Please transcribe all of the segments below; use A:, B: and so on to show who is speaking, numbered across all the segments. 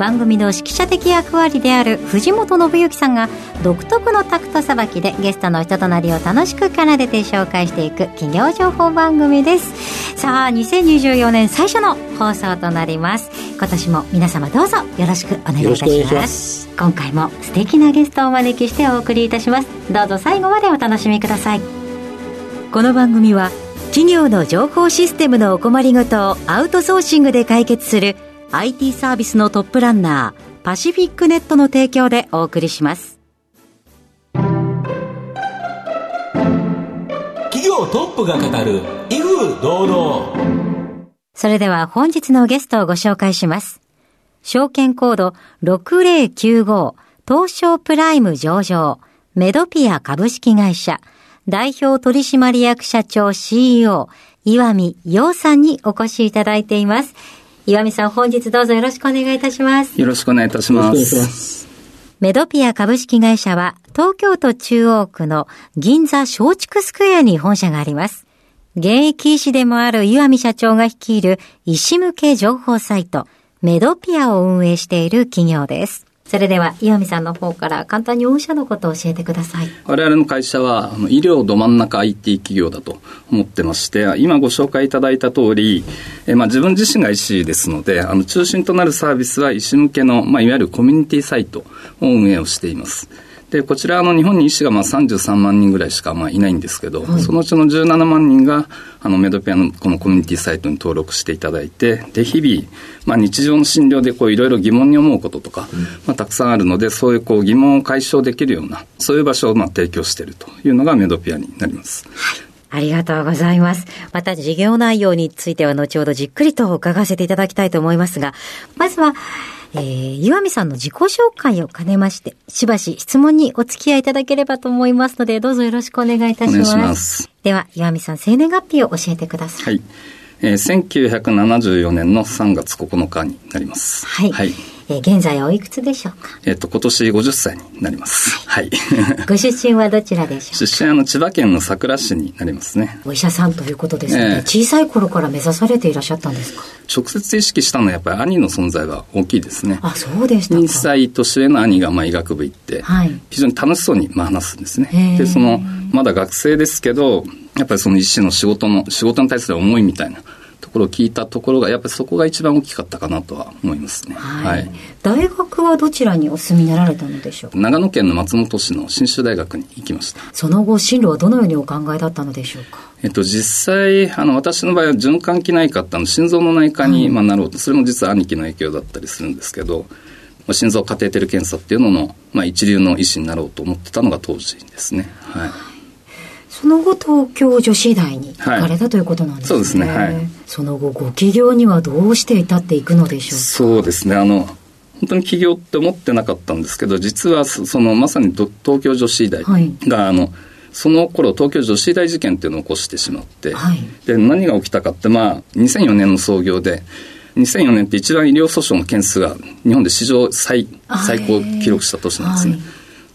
A: 番組の指揮者的役割である藤本信之さんが独特のタクトさばきでゲストの人となりを楽しく奏でて紹介していく企業情報番組です。さあ2024年最初の放送となります。今年も皆様どうぞよろしくお願いいたします。今回も素敵なゲストをお招きしてお送りいたします。どうぞ最後までお楽しみください。この番組は企業の情報システムのお困りごとをアウトソーシングで解決する IT サービスのトップランナーパシフィックネットの提供でお送りします。
B: 企業トップが語る威風堂々。
A: それでは本日のゲストをご紹介します。証券コード6095東証プライム上場メドピア株式会社代表取締役社長 CEO、岩見洋さんにお越しいただいています。岩見さん、本日どうぞよろしくお願いいたします。
C: よろしくお願いいたします。
A: メドピア株式会社は、東京都中央区の銀座松竹スクエアに本社があります。現役医師でもある岩見社長が率いる医師向け情報サイト、メドピアを運営している企業です。それでは岩見さんの方から簡単に御社のことを教えてください。
C: 我々の会社は医療ど真ん中 IT 企業だと思ってまして今ご紹介いただいた通りえ、まあ、自分自身が医師ですのであの中心となるサービスは医師向けの、まあ、いわゆるコミュニティサイトを運営をしています。で、こちら、あの、日本に医師がまあ33万人ぐらいしかまあいないんですけど、はい、そのうちの17万人が、あの、メドピアのこのコミュニティサイトに登録していただいて、で、日々、まあ日常の診療でこういろいろ疑問に思うこととか、うん、まあたくさんあるので、そういうこう疑問を解消できるような、そういう場所をまあ提供しているというのがメドピアになります。
A: はいありがとうございます。また事業内容については後ほどじっくりと伺わせていただきたいと思いますが、まずは、えー、岩見さんの自己紹介を兼ねまして、しばし質問にお付き合いいただければと思いますので、どうぞよろしくお願いいたします。ますでは、岩見さん、生年月日を教えてください。はい。
C: えー、1974年の3月9日になります。
A: はい。はいえー、現在おいくつでしょうか？
C: えっ、と、今年50歳になります。はい。
A: ご出身はどちらでしょうか？
C: 出身はの千葉県の佐倉市になりますね。
A: お医者さんということですので、えー、小さい頃から目指されていらっしゃったんですか？
C: 直接意識したのはやっぱり兄の存在は大きいですね。
A: あ、そうでしたか。
C: 2歳年上の兄がまあ医学部行って、はい、非常に楽しそうにまあ話すんですね。で、その、まだ学生ですけど、やっぱりその医師の仕事の、仕事に対する思いみたいなところを聞いたところが、やっぱりそこが一番大きかったかなとは思いますね。はい。はい、
A: 大学はどちらにお住みになられたのでしょう
C: 長野県の松本市の信州大学に行きました。
A: その後、進路はどのようにお考えだったのでしょうか？
C: えっと、実際、あの、私の場合は循環器内科ってあの、心臓の内科に、まあ、なろうと、それも実は兄貴の影響だったりするんですけど、まあ、心臓カテーテル検査っていうのの、まあ、一流の医師になろうと思ってたのが当時ですね。はい。
A: その後東京女子大に行かれた、はい、ということなんですね。そうですね。はい。その後ご起業にはどうして至っていくのでしょう
C: そうですね。あの、本当に起業って思ってなかったんですけど、実はそのまさに東京女子医大が、はい、あの、その頃東京女子医大事件っていうのを起こしてしまって、はい、で何が起きたかって、まあ、2004年の創業で、2004年って一番医療訴訟の件数が日本で史上最最高記録した年なんですね。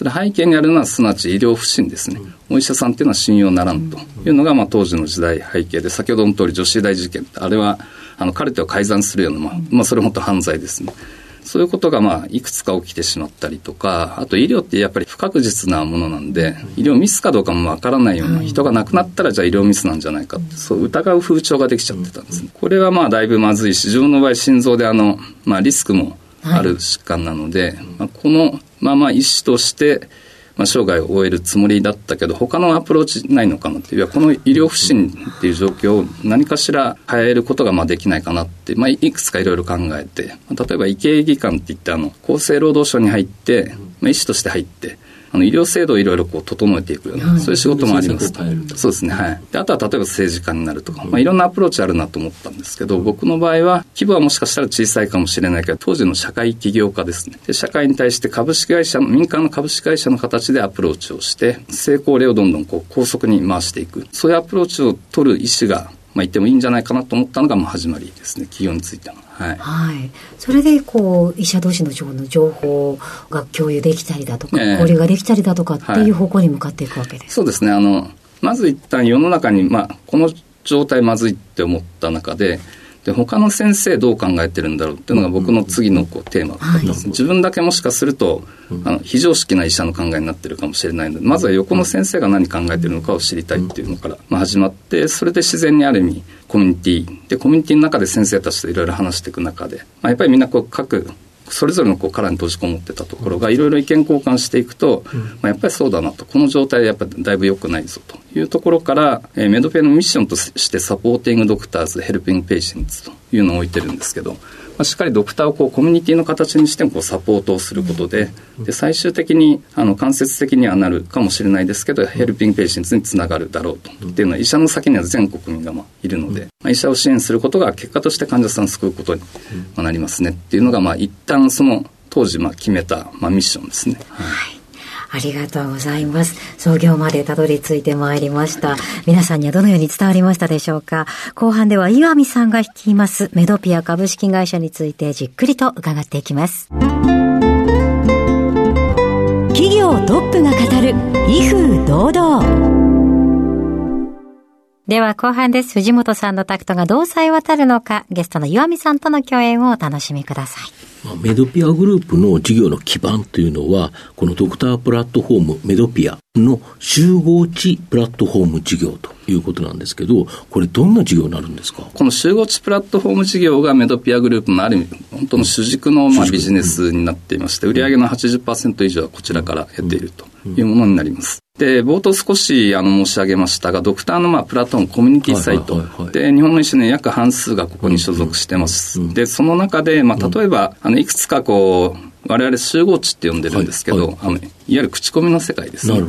C: それ背景にあるのはすなわち医療不信ですね。お医者さんっていうのは信用ならんというのが、まあ、当時の時代背景で、先ほどの通り女子大事件あれは、あの、カルテを改ざんするような、まあ、まあ、それ本当犯罪ですね。そういうことがまあいくつか起きてしまったりとか、あと医療ってやっぱり不確実なものなんで、医療ミスかどうかもわからないような、人が亡くなったらじゃあ医療ミスなんじゃないかって、そう疑う風潮ができちゃってたんですね。これはまあだいぶまずいし、自分の場合心臓であの、まあリスクもある疾患なので、まあ、このまあまあ医師として、まあ、生涯を終えるつもりだったけど、他のアプローチないのかなっていう、この医療不振っていう状況を何かしら変えることがまあできないかなって、まあ、いくつかいろいろ考えて、例えば医系技官っていって、あの、厚生労働省に入って、まあ、医師として入って、あの医療制度をいろいろこう整えていくような、そういう仕事もありますそうですね、はい。であとは例えば政治家になるとか、まあ、いろんなアプローチあるなと思ったんですけど、僕の場合は、規模はもしかしたら小さいかもしれないけど、当時の社会起業家ですね。で社会に対して株式会社の、民間の株式会社の形でアプローチをして、成功例をどんどんこう高速に回していく。そういうアプローチを取る医師が、まあ、言ってもいいんじゃないかなと思ったのが、まあ、始まりですね、起業についての。はい、
A: はい、それでこう医者同士の情報が共有できたりだとか、えー、交流ができたりだとかっていう方向に向かっていくわけです、はい、
C: そうですね。あのまず一旦世の中に、まあ、この状態まずいって思った中でで他の先生どう考えてるんだろうっていうのが僕の次のこうテーマだったんです、はい、自分だけもしかするとあの非常識な医者の考えになってるかもしれないのでまずは横の先生が何考えてるのかを知りたいっていうのから、まあ、始まってそれで自然にある意味コミュニティ。でコミュニティの中で先生たちといろいろ話していく中で、まあ、やっぱりみんなこう各それぞれのこう殻に閉じこもってたところがいろいろ意見交換していくと、まあ、やっぱりそうだなと。この状態やっぱりだいぶ良くないぞと。いうところから、えー、メドペのミッションとしてサポーティングドクターズヘルピングペイシェンツというのを置いてるんですけど、まあ、しっかりドクターをこうコミュニティの形にしてもこうサポートをすることでで最終的にあの間接的にはなるかもしれないですけどヘルピングペイシェンツにつながるだろうと。っていうのは医者の先には全国民がまあいるので、まあ、医者を支援することが結果として患者さんを救うことになりますねっていうのがまあ一旦その当時まあ決めたまあミッションですね。
A: はいありがとうございます。創業までたどり着いてまいりました。皆さんにはどのように伝わりましたでしょうか？後半では岩見さんが率いますメドピア株式会社についてじっくりと伺っていきます。企業トップが語る威風堂々。では後半です。藤本さんのタクトがどうさえ渡るのか、ゲストの岩見さんとの共演をお楽しみください。
D: メドピアグループの事業の基盤というのは、このドクタープラットフォームメドピアの集合値プラットフォーム事業ということなんですけど、これどんな事業になるんですか？
C: この集合値プラットフォーム事業がメドピアグループのある意味、本当の主軸のまあビジネスになっていまして、売上の80%以上はこちらから得ているというものになります。で、冒頭少しあの申し上げましたが、ドクターのまあプラットームコミュニティサイト、で、日本の医師の約半数がここに所属してます。で、その中で、まあ、例えば、あの、いくつかこう、我々集合値って呼んでるんですけど、はいはい、あのいわゆる口コミの世界です。ね。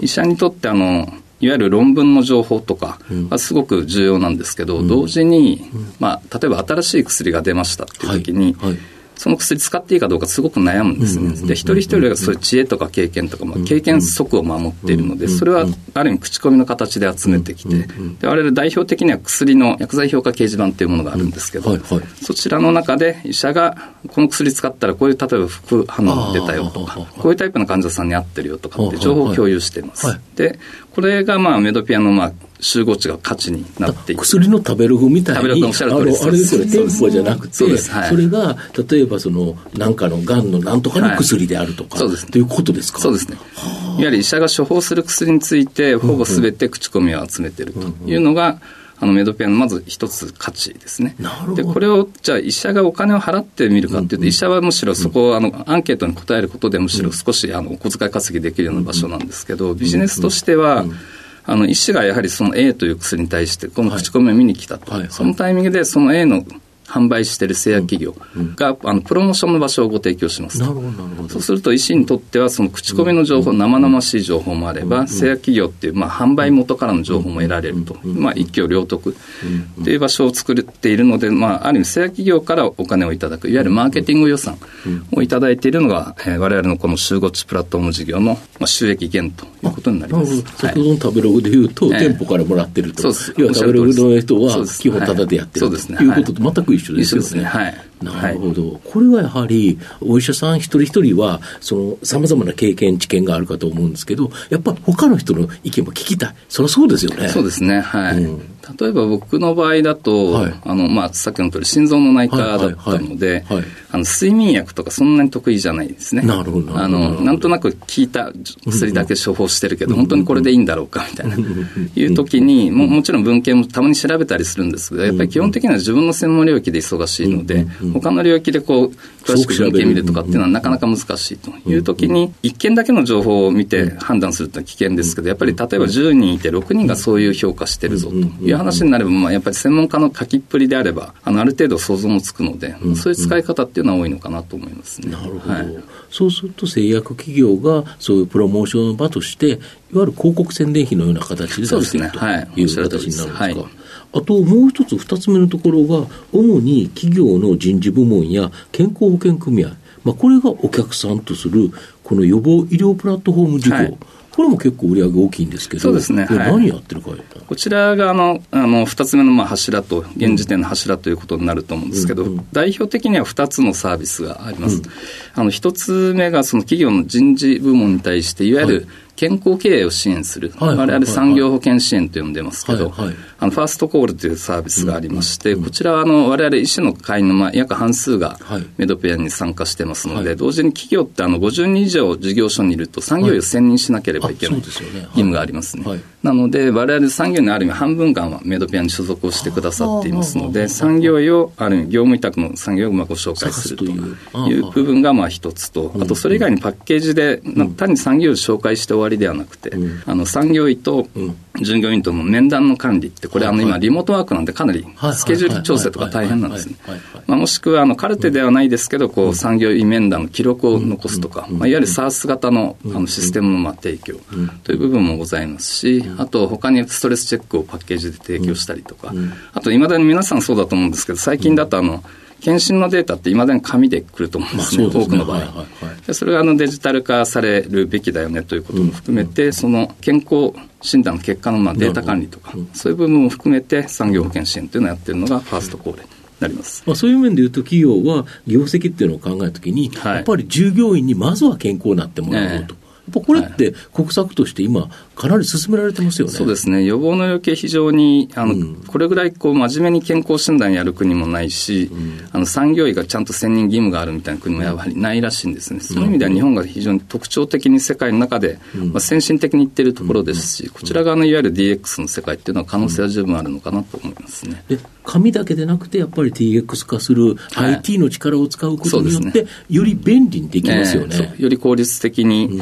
C: 医者にとってあのいわゆる論文の情報とかはすごく重要なんですけど、うん、同時に、まあ、例えば新しい薬が出ましたっていう時に、はい。はいその薬使っていいかどうかすごく悩むんですね。で、一人一人がそういう知恵とか経験とか、まあ、経験則を守っているので、それはある意味口コミの形で集めてきて、で我々代表的には薬の薬剤評価掲示板っていうものがあるんですけど、そちらの中で医者がこの薬使ったらこういう例えば副反応が出たよとか、こういうタイプの患者さんに合ってるよとかって情報を共有しています。で、これがまあメドピアのまあ集合値が価値になっていく。
D: 薬の食べログみたいに、
C: 食べログおっしゃる通り
D: あれですよね、店舗じゃなくて、それが例えばその、なんかのがんのなんとかの薬であるとか、はい、そうです、ね、ということですか？
C: そうですね。いわゆる医者が処方する薬について、ほぼすべて口コミを集めているというのが、あのメドペアのまず一つ価値ですね。で、これを、じゃあ医者がお金を払ってみるかっていうと、医者はむしろそこをあのアンケートに答えることでむしろ少しあのお小遣い稼ぎできるような場所なんですけど、ビジネスとしては、あの医師がやはりその A という薬に対してこの口コミを見に来たと、はい。はい。はい、そのタイミングでその A の販売している製薬企業が、あのプロモーションの場所をご提供しますなるほどなるほど。そうすると医師にとってはその口コミの情報、生々しい情報もあれば、製薬企業っていう、まあ、販売元からの情報も得られると、まあ、一挙両得という場所を作っているので、まあ、ある意味製薬企業からお金をいただくいわゆるマーケティング予算をいただいているのが、えー、我々のこの集合値プラットフォーム事業の、まあ、収益源ということになります。
D: 先ほどの食べログでいうと、店舗からもらってると、要は食べログの人は基本タダでやってるとい。うことと全く一緒ですよね。
C: はい。
D: なるほど、はい、これはやはり、お医者さん一人一人は、その、さまざまな経験、知見があるかと思うんですけど、やっぱ他の人の意見も聞きたい。そりゃそうですよね。
C: そうですね。はい。うん、例えば僕の場合だと、はい、あの、まあ、さっきの通り、心臓の内科だったので、あの、睡眠薬とかそんなに得意じゃないですね。
D: なるほど。
C: あの、なんとなく効いた薬だけ処方してるけど、本当にこれでいいんだろうか、みたいな、いう時に、ももちろん文献もたまに調べたりするんですけど、やっぱり基本的には自分の専門領域で忙しいので、他の領域でこう、詳しく文献見るとかっていうのはなかなか難しいという時に、一件だけの情報を見て判断すると危険ですけど、やっぱり例えば10人いて6人がそういう評価してるぞという話になれば、まあ、やっぱり専門家の書きっぷりであれば、あのある程度想像もつくので、そういう使い方っていうのは多いのかなと思いますね。
D: なるほど。はい、そうすると製薬企業がそういうプロモーションの場として、いわゆる広告宣伝費のような形で出している、ね、という形になるんですか？はいあともう一つ、二つ目のところが、主に企業の人事部門や健康保険組合、まあ、これがお客さんとする、この予防医療プラットフォーム事業、はい、これも結構売り上げ大きいんですけど、
C: そうですね、
D: これ何やってるか、はい、
C: こちらがあのあの2つ目のまあ柱と、現時点の柱ということになると思うんですけど、うんうん、代表的には2つのサービスがあります。うん、あの1つ目がその企業の人事部門に対して、いわゆる、健康経営を支援する、はい、我々産業保険支援と呼んでますけど、はいはい、あのファーストコールというサービスがありまして、うん、こちらはあの我々医師の会員のまあ約半数がメドペアに参加してますので、同時に企業ってあの50人以上事業所にいると産業医を選任しなければいけない、義務がありますね。なので、我々産業にある意味半分間はメドペアに所属をしてくださっていますので、産業医をある意味業務委託の産業をまあご紹介するとい。う部分がまあ一つと、あとそれ以外にパッケージで、単に産業医を紹介して終わりではなくて、あの産業医と従業員との面談の管理って、これ、あの今、リモートワークなんで、かなりスケジュール調整とか大変なんですね。もしくはあのカルテではないですけど、こう産業医面談の記録を残すとか、まあ、いわゆる SARS 型のあのシステムのまあ提供という部分もございますし、あと他にストレスチェックをパッケージで提供したりとか、あといまだに皆さんそうだと思うんですけど、最近だとあの、検診のデータっていまだに紙でくると思うんですね、まあ、多くの場合。はいはいはい、でそれがあのデジタル化されるべきだよねということも含めて、うん、その健康診断の結果のまあデータ管理とか、そういう部分も含めて産業保険支援というのをやってるのがファーストコール。なります
D: まあ、そういう面でいうと、企業は業績っていうのを考えるときに、はい、やっぱり従業員にまずは健康になってもらおうと。ぱこれって国策として今、かなり進められてますよね。
C: そうですね。予防の余計非常に、あの、うん、これぐらいこう真面目に健康診断やる国もないし、うん、あの、産業医がちゃんと選任義務があるみたいな国もやはりないらしいんですね。そういう意味では日本が非常に特徴的に世界の中で、まあ、先進的にいってるところですし、こちら側のいわゆる DX の世界っていうのは可能性は十分あるのかなと思いますね。
D: 紙だけでなくて、やっぱり TX 化する IT の力を使うことによって、より便利にできますよね。
C: より効率的に、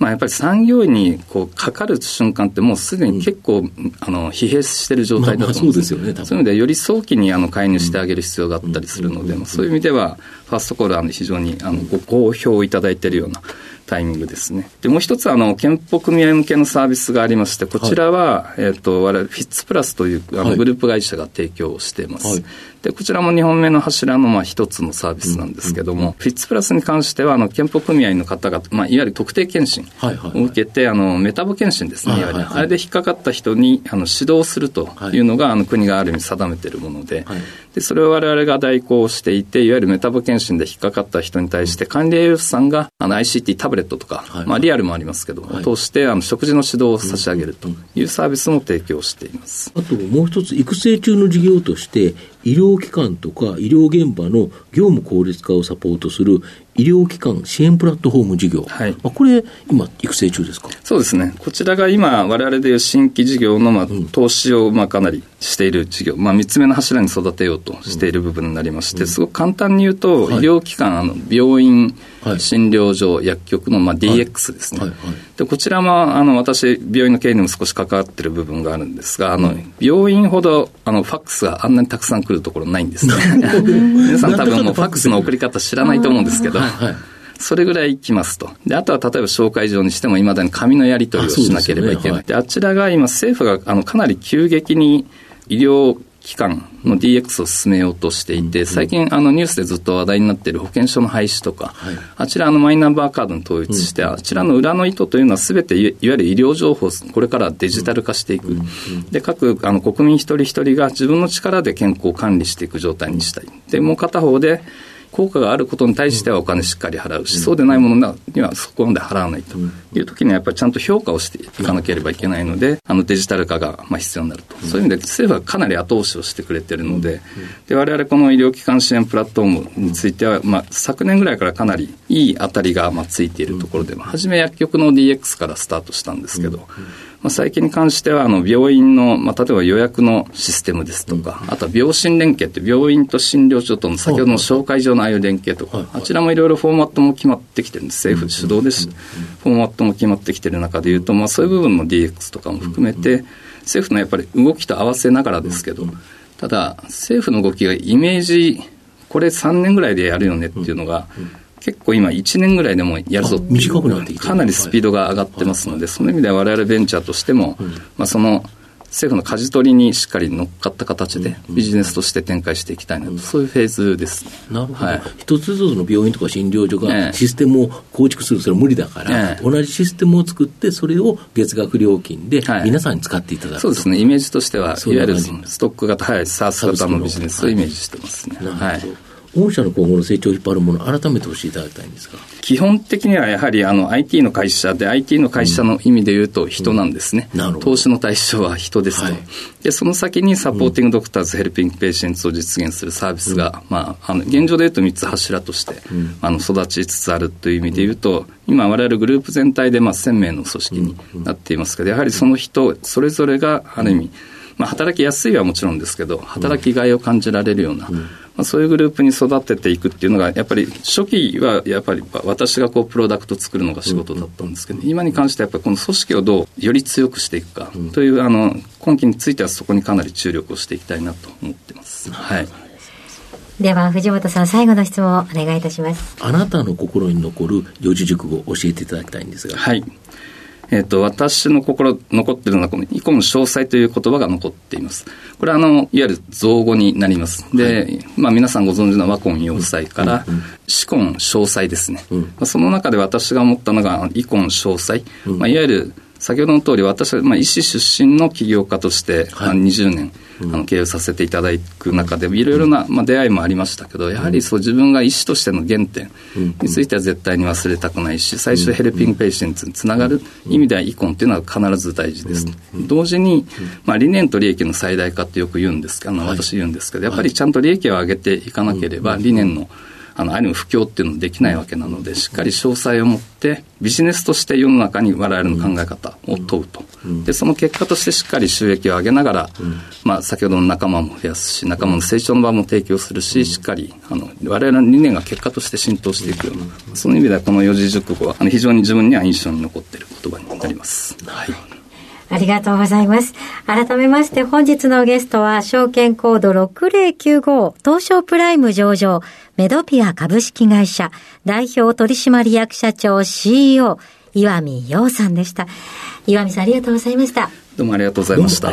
C: まあ、やっぱり産業医にこうかかる瞬間って、もうすでに結構、うん、あの疲弊している状態だと思うんです。よね。そういう意味でより早期にあの介入してあげる必要があったりするので、そういう意味では、ファーストコールは非常にあのご好評いただいているようなタイミングですね。で、もう一つ、あの、健保組合向けのサービスがありまして、こちらは、はい、えっ、ー、と、我々、フィッツプラスというあのグループ会社が提供しています。はい、で、こちらも2本目の柱の、まあ、一つのサービスなんですけども、うんうん、フィッツプラスに関しては、あの、健保組合の方が、まあ、いわゆる特定健診を受けて、あの、メタボ健診ですね、いわゆる。あれで引っかかった人に、あの、指導するというのが、あの、国がある意味定めているもので、で、それを我々が代行していて、いわゆるメタボ検診で引っかかった人に対して、管理栄養士さんがあの ICT タブレットとか、はい、まあリアルもありますけど、はい、通してあの食事の指導を差し上げるというサービスも提供しています。
D: あともう一つ、育成中の事業として、医療機関とか医療現場の業務効率化をサポートする医療機関支援プラットフォーム事業、はい、これ、今、育成中ですか？
C: そうですね、こちらが今、われわれでいう新規事業の、まあ、投資を、まあ、かなりしている事業、まあ、3つ目の柱に育てようとしている部分になりまして、すごく簡単に言うと、医療機関、あの病院、診療所、薬局の、まあ、DX ですね。でこちらもあの私、病院の経営にも少し関わっている部分があるんですが、あの病院ほどあのファックスがあんなにたくさん来るところないんです。ね。皆さん多分もうファックスの送り方知らないと思うんですけど。それぐらい来ますと。で、あとは例えば紹介状にしても、いまだに紙のやり取りをしなければいけない。あで、ね。はい、あちらが今、政府があのかなり急激に医療機関の DX を進めようとしていて、最近あのニュースでずっと話題になっている保険証の廃止とか、はい、あちらのマイナンバーカードに統一して、あちらの裏の意図というのはすべていわゆる医療情報をこれからデジタル化していく。で、各あの国民一人一人が自分の力で健康を管理していく状態にしたい。で、もう片方で、効果があることに対してはお金しっかり払うし、そうでないものにはそこまで払わないという時にはやっぱりちゃんと評価をしていかなければいけないので、あのデジタル化がまあ必要になると。そういう意味で政府はかなり後押しをしてくれてるので、で我々この医療機関支援プラットフォームについては、まあ、昨年ぐらいからかなりいい当たりがまあついているところで、初め薬局の DX からスタートしたんですけど、まあ、最近に関してはあの病院の、まあ、例えば予約のシステムですとか、あとは病診連携って病院と診療所との先ほどの紹介状のああいう連携とか、あちらもいろいろフォーマットも決まってきてるんです。政府主導です、フォーマットも決まってきてる中でいうと、まあ、そういう部分の DX とかも含めて、政府のやっぱり動きと合わせながらですけど、ただ政府の動きがイメージこれ3年ぐらいでやるよねっていうのが、結構今1年ぐらいでもやるぞ
D: って
C: かなりスピードが上がってますので、その意味では我々ベンチャーとしても、まあ、その政府の舵取りにしっかり乗っかった形でビジネスとして展開していきたいなと、そういうフェーズです、ね、
D: なるほど、はい、一つずつの病院とか診療所がシステムを構築する、それは無理だから、同じシステムを作って、それを月額料金で皆さんに使っていただく、
C: そうですね、イメージとしては、いわゆるストック型、はい、サース型のビジネスをイメージしてますね。はい
D: 御社の今後の成長を引っ張るもの、改めて教えていただきたいんですが。
C: 基本的にはやはりあの IT の会社で、IT の会社の意味で言うと人なんですね、うん。うん、投資の対象は人ですと、はい、でその先にサポーティングドクターズ、ヘルピングペーシェンツを実現するサービスが、まあ、あの現状で言うと3つ柱として、あの育ちつつあるという意味で言うと、今、われわれグループ全体でまあ1000名の組織になっていますけど、やはりその人、それぞれがある意味、まあ、働きやすいはもちろんですけど、働きがいを感じられるような、まあ、そういうグループに育てていくっていうのが、やっぱり初期はやっぱり私がこうプロダクト作るのが仕事だったんですけど、今に関してはやっぱりこの組織をどうより強くしていくかという、あの今期についてはそこにかなり注力をしていきたいなと思ってます。はい。
A: では藤本さん最後の質問をお願いいたします。
D: あなたの心に残る四字熟語を教えていただきたいんですが。
C: はいえっ、ー、と、私の心、残ってるのは、このイコン詳細という言葉が残っています。これは、あの、いわゆる造語になります。で、はい、まあ、皆さんご存知の和根要塞から、死根詳細ですね。うん、まあ、その中で私が思ったのが、イコン詳細。うん、まあ、いわゆる、先ほどの通り、私は、まあ、医師出身の起業家として、はい、20年、あの経営させていただく中で、いろいろな、まあ、出会いもありましたけど、やはりそう自分が医師としての原点については絶対に忘れたくないし、最初ヘルピングペーシェンツにつながる意味ではイコンっていうのは必ず大事です。同時に、まあ、理念と利益の最大化ってよく言うんですあの私言うんですけど、やっぱりちゃんと利益を上げていかなければ、理念の、あの、ある意味不況っていうのもできないわけなので、しっかり詳細を持って、ビジネスとして世の中に我々の考え方を問うと。で、その結果としてしっかり収益を上げながら、まあ、先ほどの仲間も増やすし、仲間の成長の場も提供するし、しっかり、あの、我々の理念が結果として浸透していくような、その意味ではこの四字熟語は、あの、非常に自分には印象に残っている言葉になります。はい。
A: ありがとうございます。改めまして本日のゲストは、証券コード6095東証プライム上場、メドピア株式会社代表取締役社長 CEO、岩見洋さんでした。岩見さんありがとうございました。
C: どうもありがとうございました。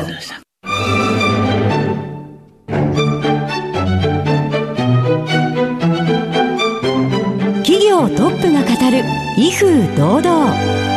E: 企業トップが語る威風堂々。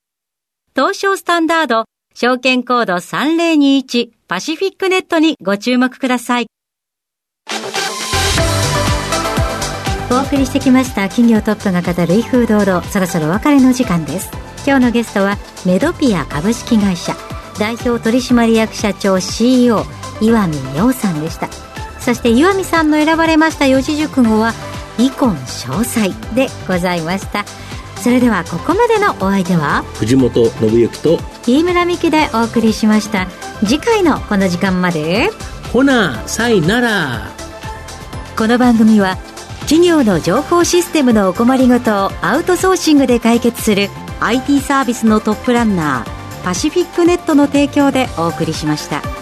E: 東証スタンダード、証券コード3021パシフィックネットにご注目ください。
A: お送りしてきました企業トップが語る威風堂々、そろそろお別れの時間です。今日のゲストはメドピア株式会社代表取締役社長 CEO 岩見洋さんでした。そして岩見さんの選ばれました四字熟語は、イコン詳細でございました。それではここまでのお相手は？
D: 藤本信之と
A: 飯村美樹でお送りしました。次回のこの時間まで。
D: ほなさいなら。
E: この番組は企業の情報システムのお困りごとをアウトソーシングで解決する IT サービスのトップランナーパシフィックネットの提供でお送りしました。